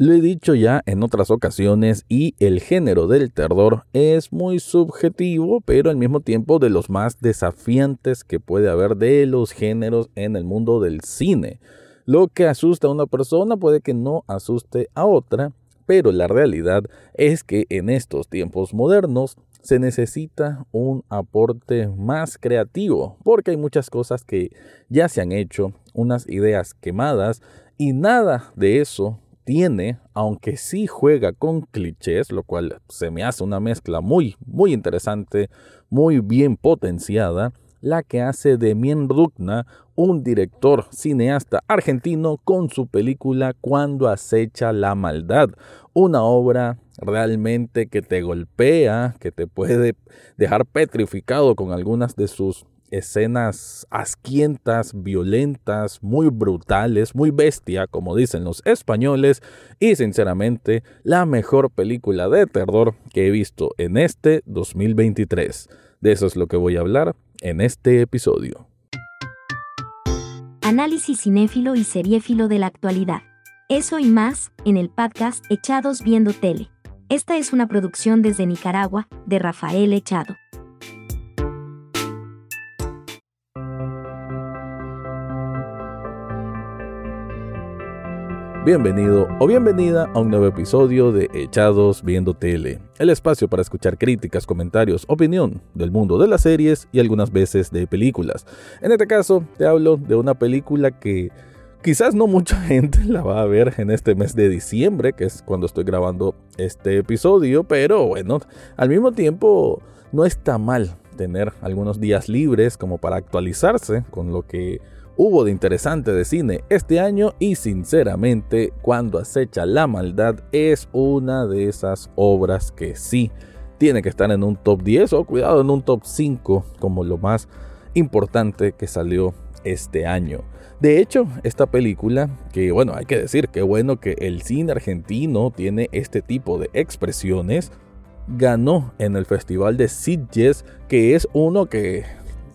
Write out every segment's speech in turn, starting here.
Lo he dicho ya en otras ocasiones y el género del terror es muy subjetivo, pero al mismo tiempo de los más desafiantes que puede haber de los géneros en el mundo del cine. Lo que asusta a una persona puede que no asuste a otra, pero la realidad es que en estos tiempos modernos se necesita un aporte más creativo, porque hay muchas cosas que ya se han hecho, unas ideas quemadas, y nada de eso tiene, aunque sí juega con clichés, lo cual se me hace una mezcla muy, muy interesante, muy bien potenciada, la que hace de Mien un director cineasta argentino con su película Cuando acecha la maldad, una obra realmente que te golpea, que te puede dejar petrificado con algunas de sus escenas asquientas, violentas, muy brutales, muy bestia, como dicen los españoles, y sinceramente la mejor película de terror que he visto en este 2023. De eso es lo que voy a hablar en este episodio. Análisis cinéfilo y seriéfilo de la actualidad. Eso y más en el podcast Echados Viendo Tele. Esta es una producción desde Nicaragua, de Rafael Echado. Bienvenido o bienvenida a un nuevo episodio de Echados Viendo Tele, el espacio para escuchar críticas, comentarios, opinión del mundo de las series y algunas veces de películas. En este caso, te hablo de una película que quizás no mucha gente la va a ver en este mes de diciembre, que es cuando estoy grabando este episodio, pero bueno, al mismo tiempo no está mal tener algunos días libres como para actualizarse con lo que hubo de interesante de cine este año y sinceramente cuando acecha la maldad es una de esas obras que sí tiene que estar en un top 10 o cuidado en un top 5 como lo más importante que salió este año. De hecho, esta película, que bueno, hay que decir que bueno que el cine argentino tiene este tipo de expresiones, ganó en el Festival de Sitges, que es uno que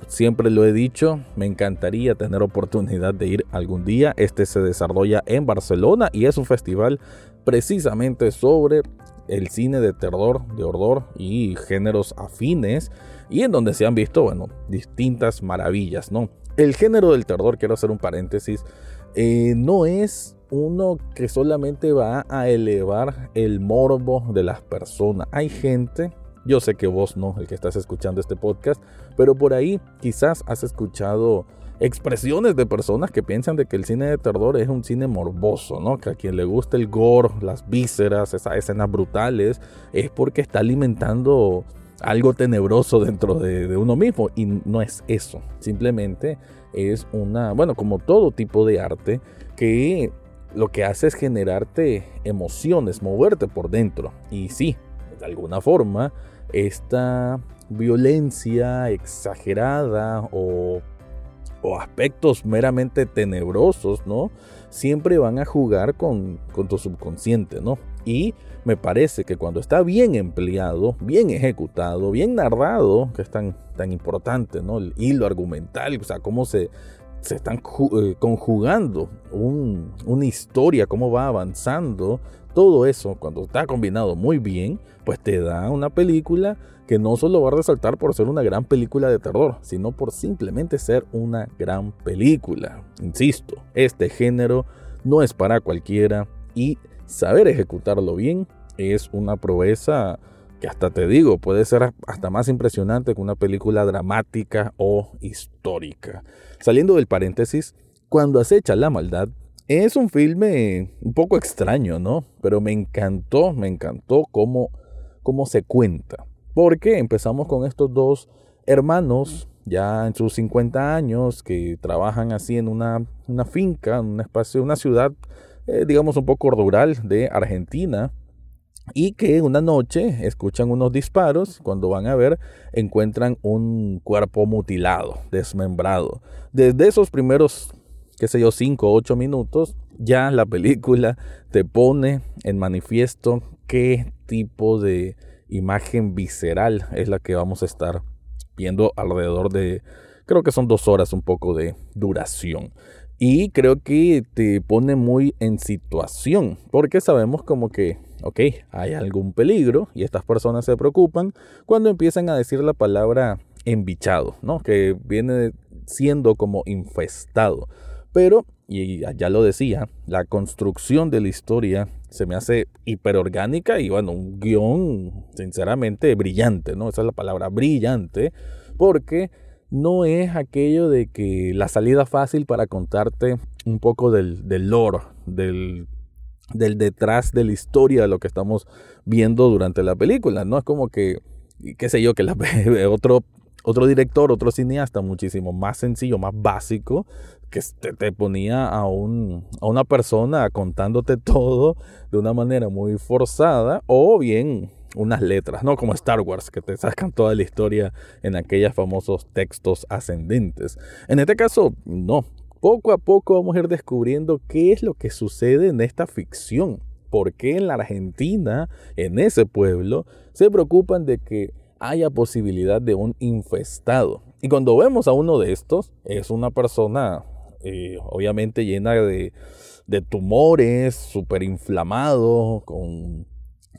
Siempre lo he dicho, me encantaría tener oportunidad de ir algún día. Este se desarrolla en Barcelona y es un festival precisamente sobre el cine de terror, de horror y géneros afines y en donde se han visto, bueno, distintas maravillas, ¿no? El género del terror, quiero hacer un paréntesis, eh, no es uno que solamente va a elevar el morbo de las personas. Hay gente yo sé que vos no, el que estás escuchando este podcast, pero por ahí quizás has escuchado expresiones de personas que piensan de que el cine de terror es un cine morboso, ¿no? Que a quien le gusta el gore, las vísceras, esas escenas brutales, es porque está alimentando algo tenebroso dentro de, de, uno mismo. Y no es eso. Simplemente es una, bueno, como todo tipo de arte, que lo que hace es generarte emociones, moverte por dentro. Y sí, de alguna forma, esta violencia exagerada o, aspectos meramente tenebrosos, ¿no? Siempre van a jugar con, con tu subconsciente, ¿no? Y me parece que cuando está bien empleado, bien ejecutado, bien narrado, que es tan, tan importante, ¿no? El hilo argumental, o sea, cómo se, se están eh, conjugando una historia, cómo va avanzando. Todo eso, cuando está combinado muy bien, pues te da una película que no solo va a resaltar por ser una gran película de terror, sino por simplemente ser una gran película. Insisto, este género no es para cualquiera y saber ejecutarlo bien es una proeza que hasta te digo, puede ser hasta más impresionante que una película dramática o histórica. Saliendo del paréntesis, cuando acecha la maldad, es un filme un poco extraño, ¿no? Pero me encantó, me encantó cómo, cómo se cuenta. Porque empezamos con estos dos hermanos, ya en sus 50 años, que trabajan así en una, una finca, en un espacio, una ciudad, eh, digamos, un poco rural de Argentina y que una noche escuchan unos disparos, cuando van a ver encuentran un cuerpo mutilado, desmembrado. Desde esos primeros, qué sé yo, 5 o 8 minutos, ya la película te pone en manifiesto qué tipo de imagen visceral es la que vamos a estar viendo alrededor de, creo que son dos horas un poco de duración. Y creo que te pone muy en situación, porque sabemos como que, ok, hay algún peligro y estas personas se preocupan cuando empiezan a decir la palabra embichado, ¿no? Que viene siendo como infestado. Pero, y ya lo decía, la construcción de la historia se me hace hiperorgánica y bueno, un guion sinceramente brillante, ¿no? Esa es la palabra, brillante, porque no es aquello de que la salida fácil para contarte un poco del, del lore, del, del detrás de la historia de lo que estamos viendo durante la película, ¿no? Es como que, qué sé yo, que la, otro otro director, otro cineasta muchísimo más sencillo, más básico, que te, ponía a, un, a una persona contándote todo de una manera muy forzada o bien unas letras, ¿no? Como Star Wars, que te sacan toda la historia en aquellos famosos textos ascendentes. En este caso, no. Poco a poco vamos a ir descubriendo qué es lo que sucede en esta ficción. ¿Por qué en la Argentina, en ese pueblo, se preocupan de que haya posibilidad de un infestado. Y cuando vemos a uno de estos, es una persona eh, obviamente llena de, de tumores, súper inflamado, con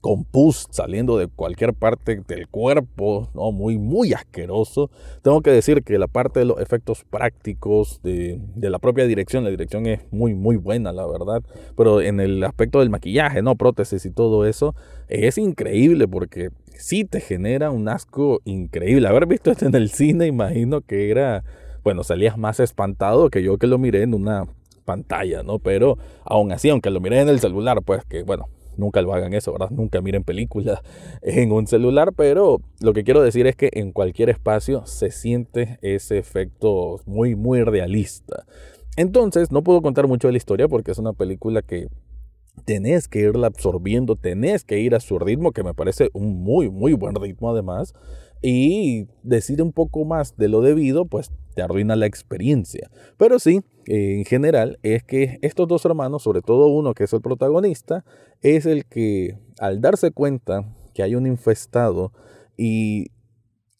con pus saliendo de cualquier parte del cuerpo, ¿no? muy, muy asqueroso. Tengo que decir que la parte de los efectos prácticos de, de, la propia dirección, la dirección es muy, muy buena, la verdad, pero en el aspecto del maquillaje, ¿no? prótesis y todo eso, es increíble porque sí te genera un asco increíble. Haber visto esto en el cine, imagino que era, bueno, salías más espantado que yo que lo miré en una pantalla, ¿no? Pero aún así, aunque lo miré en el celular, pues que, bueno, nunca lo hagan eso, ¿verdad? Nunca miren películas en un celular, pero lo que quiero decir es que en cualquier espacio se siente ese efecto muy, muy realista. Entonces, no puedo contar mucho de la historia porque es una película que tenés que irla absorbiendo, tenés que ir a su ritmo, que me parece un muy, muy buen ritmo además y decir un poco más de lo debido, pues te arruina la experiencia. Pero sí, en general, es que estos dos hermanos, sobre todo uno que es el protagonista, es el que al darse cuenta que hay un infestado y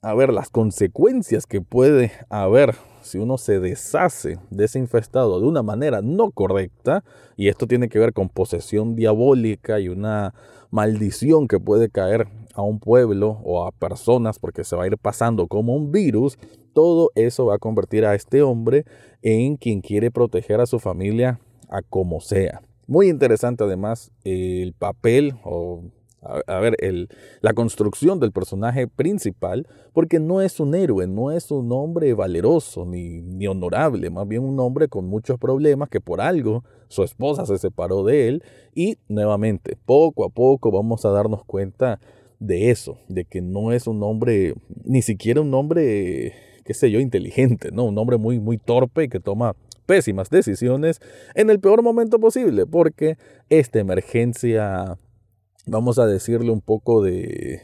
a ver las consecuencias que puede haber si uno se deshace de ese infestado de una manera no correcta, y esto tiene que ver con posesión diabólica y una maldición que puede caer a un pueblo o a personas porque se va a ir pasando como un virus, todo eso va a convertir a este hombre en quien quiere proteger a su familia a como sea. Muy interesante además el papel o a, ver, el, la construcción del personaje principal, porque no es un héroe, no es un hombre valeroso ni, ni honorable, más bien un hombre con muchos problemas que por algo su esposa se separó de él y nuevamente, poco a poco vamos a darnos cuenta de eso, de que no es un hombre, ni siquiera un hombre, qué sé yo, inteligente, ¿no? Un hombre muy, muy torpe que toma pésimas decisiones en el peor momento posible, porque esta emergencia, vamos a decirle un poco de,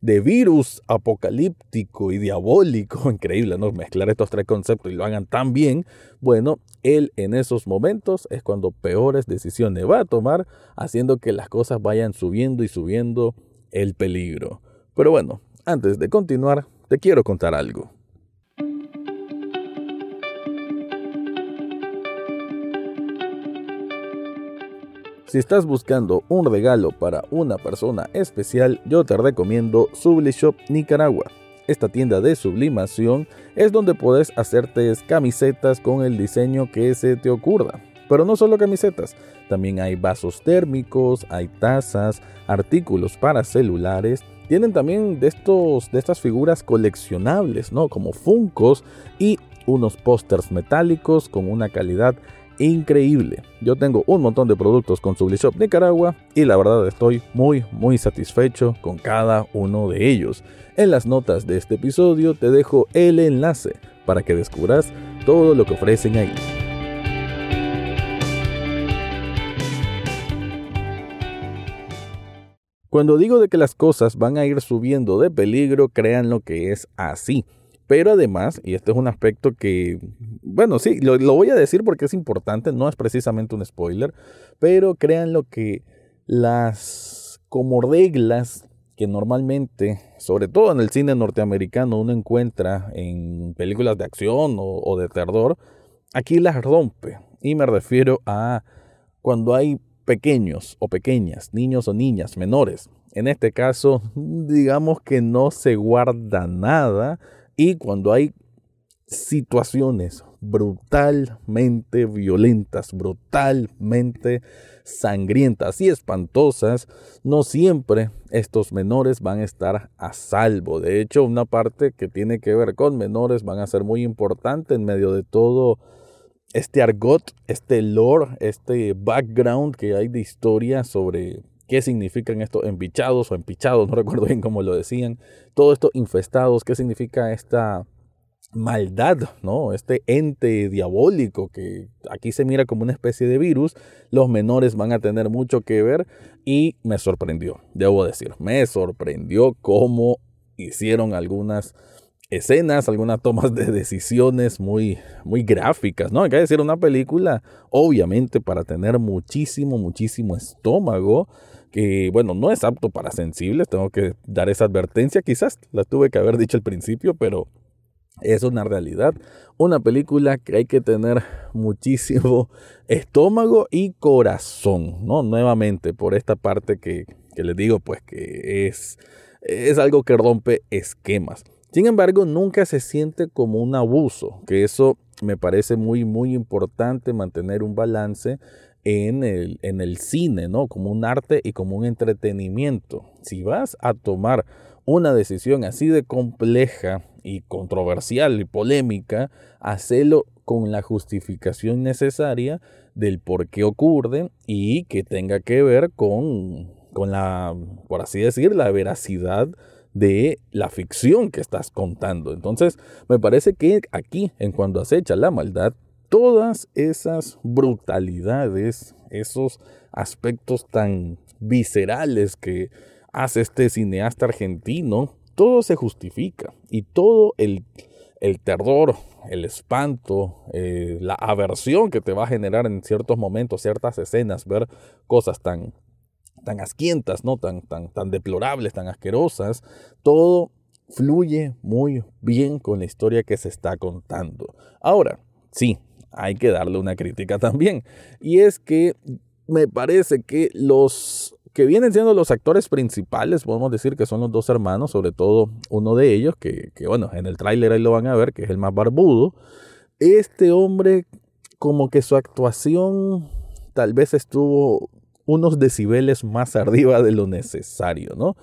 de virus apocalíptico y diabólico, increíble, ¿no? Mezclar estos tres conceptos y lo hagan tan bien, bueno, él en esos momentos es cuando peores decisiones va a tomar, haciendo que las cosas vayan subiendo y subiendo el peligro. Pero bueno, antes de continuar, te quiero contar algo. Si estás buscando un regalo para una persona especial, yo te recomiendo Sublishop Nicaragua. Esta tienda de sublimación es donde puedes hacerte camisetas con el diseño que se te ocurra. Pero no solo camisetas, también hay vasos térmicos, hay tazas, artículos para celulares. Tienen también de, estos, de estas figuras coleccionables, ¿no? Como funcos y unos pósters metálicos con una calidad increíble. Yo tengo un montón de productos con Sublishop Nicaragua y la verdad estoy muy muy satisfecho con cada uno de ellos. En las notas de este episodio te dejo el enlace para que descubras todo lo que ofrecen ahí. Cuando digo de que las cosas van a ir subiendo de peligro, crean lo que es así. Pero además, y este es un aspecto que, bueno, sí, lo, voy a decir porque es importante, no es precisamente un spoiler, pero crean lo que las como reglas que normalmente, sobre todo en el cine norteamericano, uno encuentra en películas de acción o, o de terror, aquí las rompe. Y me refiero a cuando hay pequeños o pequeñas, niños o niñas menores. En este caso, digamos que no se guarda nada y cuando hay situaciones brutalmente violentas, brutalmente sangrientas y espantosas, no siempre estos menores van a estar a salvo. De hecho, una parte que tiene que ver con menores van a ser muy importante en medio de todo este argot, este lore, este background que hay de historia sobre qué significan estos embichados o empichados, no recuerdo bien cómo lo decían, todo esto infestados, qué significa esta maldad, ¿no? Este ente diabólico que aquí se mira como una especie de virus, los menores van a tener mucho que ver y me sorprendió, debo decir, me sorprendió cómo hicieron algunas escenas, algunas tomas de decisiones muy, muy gráficas, ¿no? Hay que decir, una película, obviamente, para tener muchísimo, muchísimo estómago, que, bueno, no es apto para sensibles, tengo que dar esa advertencia, quizás la tuve que haber dicho al principio, pero es una realidad. Una película que hay que tener muchísimo estómago y corazón, ¿no? Nuevamente, por esta parte que, que les digo, pues que es, es algo que rompe esquemas. Sin embargo, nunca se siente como un abuso, que eso me parece muy, muy importante mantener un balance en el, cine, ¿no? Como un arte y como un entretenimiento. Si vas a tomar una decisión así de compleja y controversial y polémica, hacelo con la justificación necesaria del por qué ocurre y que tenga que ver con, con la, por así decir, la veracidad de la ficción que estás contando. Entonces, me parece que aquí, en cuanto acecha la maldad, todas esas brutalidades, esos aspectos tan viscerales que hace este cineasta argentino, todo se justifica y todo el, el terror, el espanto, eh, la aversión que te va a generar en ciertos momentos, ciertas escenas, ver cosas tan, tan asquientas, ¿no? tan, tan, tan deplorables, tan asquerosas, todo fluye muy bien con la historia que se está contando. Ahora, sí, hay que darle una crítica también, y es que me parece que los que vienen siendo los actores principales, podemos decir que son los dos hermanos, sobre todo uno de ellos, que, bueno, en el tráiler ahí lo van a ver, que es el más barbudo. Este hombre, como que su actuación tal vez estuvo unos decibeles más arriba de lo necesario, ¿no?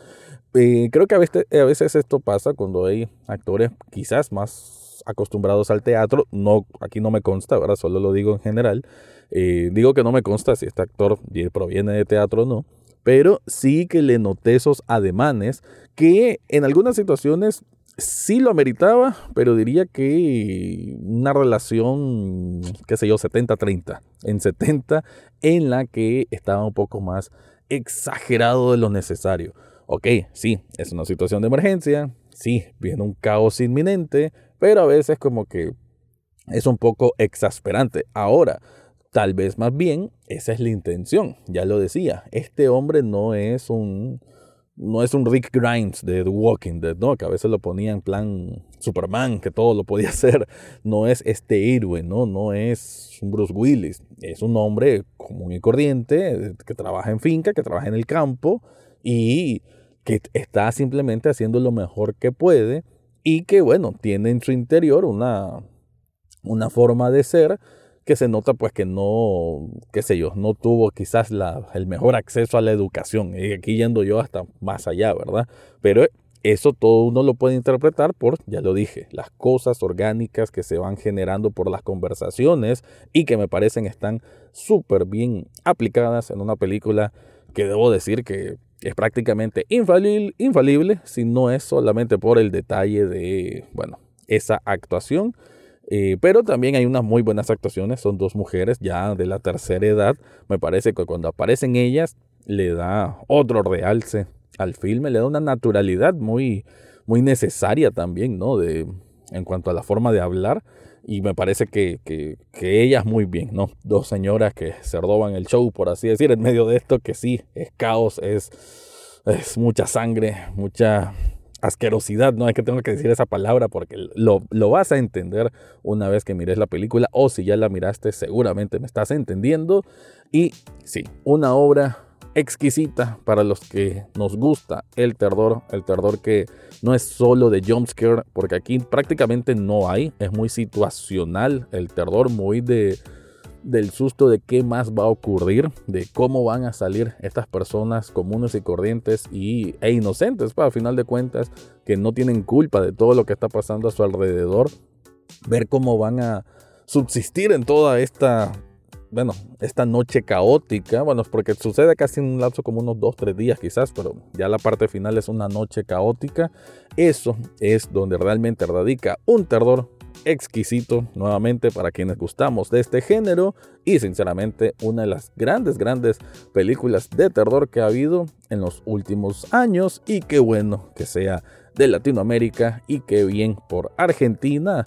Eh, creo que a veces, esto pasa cuando hay actores quizás más acostumbrados al teatro, no, aquí no me consta, ahora solo lo digo en general, eh, digo que no me consta si este actor proviene de teatro o no, pero sí que le noté esos ademanes que en algunas situaciones sí lo ameritaba, pero diría que una relación, qué sé yo, 70-30, en 70 en la que estaba un poco más exagerado de lo necesario. Ok, sí, es una situación de emergencia, sí, viene un caos inminente, pero a veces como que es un poco exasperante. Ahora, Tal vez más bien esa es la intención, ya lo decía, este hombre no es un no es un Rick Grimes de The Walking Dead, ¿no? Que a veces lo ponía en plan Superman, que todo lo podía hacer. No es este héroe, ¿no? No es un Bruce Willis. Es un hombre común y corriente, que trabaja en finca, que trabaja en el campo y que está simplemente haciendo lo mejor que puede y que, bueno, tiene en su interior una, una forma de ser que se nota pues que no, qué sé yo, no tuvo quizás la, el mejor acceso a la educación. Y aquí yendo yo hasta más allá, ¿verdad? Pero eso todo uno lo puede interpretar por, ya lo dije, las cosas orgánicas que se van generando por las conversaciones y que me parecen están súper bien aplicadas en una película que debo decir que es prácticamente infalible, infalible si no es solamente por el detalle de, bueno, esa actuación eh, pero también hay unas muy buenas actuaciones, son dos mujeres ya de la tercera edad. Me parece que cuando aparecen ellas le da otro realce al filme, le da una naturalidad muy, muy necesaria también, ¿no? De, en cuanto a la forma de hablar. Y me parece que, que, que, ellas muy bien, ¿no? Dos señoras que se roban el show, por así decir, en medio de esto, que sí, es caos, es, es mucha sangre, mucha asquerosidad, no es que tengo que decir esa palabra porque lo, lo, vas a entender una vez que mires la película o si ya la miraste seguramente me estás entendiendo. Y sí, una obra exquisita para los que nos gusta el terror, el terror que no es solo de jumpscare, porque aquí prácticamente no hay, es muy situacional el terror, muy de del susto de qué más va a ocurrir, de cómo van a salir estas personas comunes y corrientes y, e inocentes, para final de cuentas, que no tienen culpa de todo lo que está pasando a su alrededor, ver cómo van a subsistir en toda esta bueno, esta noche caótica, bueno, porque sucede casi en un lapso como unos 2, 3 días quizás, pero ya la parte final es una noche caótica. Eso es donde realmente radica un terror exquisito nuevamente para quienes gustamos de este género y sinceramente una de las grandes grandes películas de terror que ha habido en los últimos años y qué bueno que sea de Latinoamérica y qué bien por Argentina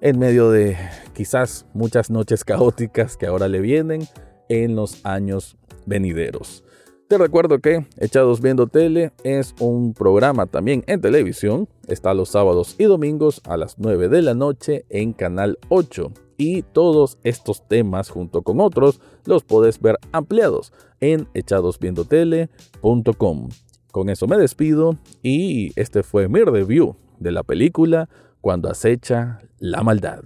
en medio de quizás muchas noches caóticas que ahora le vienen en los años venideros. Te recuerdo que Echados Viendo Tele es un programa también en televisión. Está los sábados y domingos a las 9 de la noche en Canal 8. Y todos estos temas junto con otros los puedes ver ampliados en echadosviendotele.com. Con eso me despido y este fue mi review de la película cuando acecha la maldad.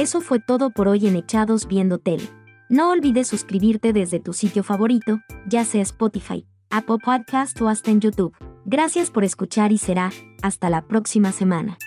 Eso fue todo por hoy en Echados Viendo Tele. No olvides suscribirte desde tu sitio favorito, ya sea Spotify, Apple Podcast o hasta en YouTube. Gracias por escuchar y será hasta la próxima semana.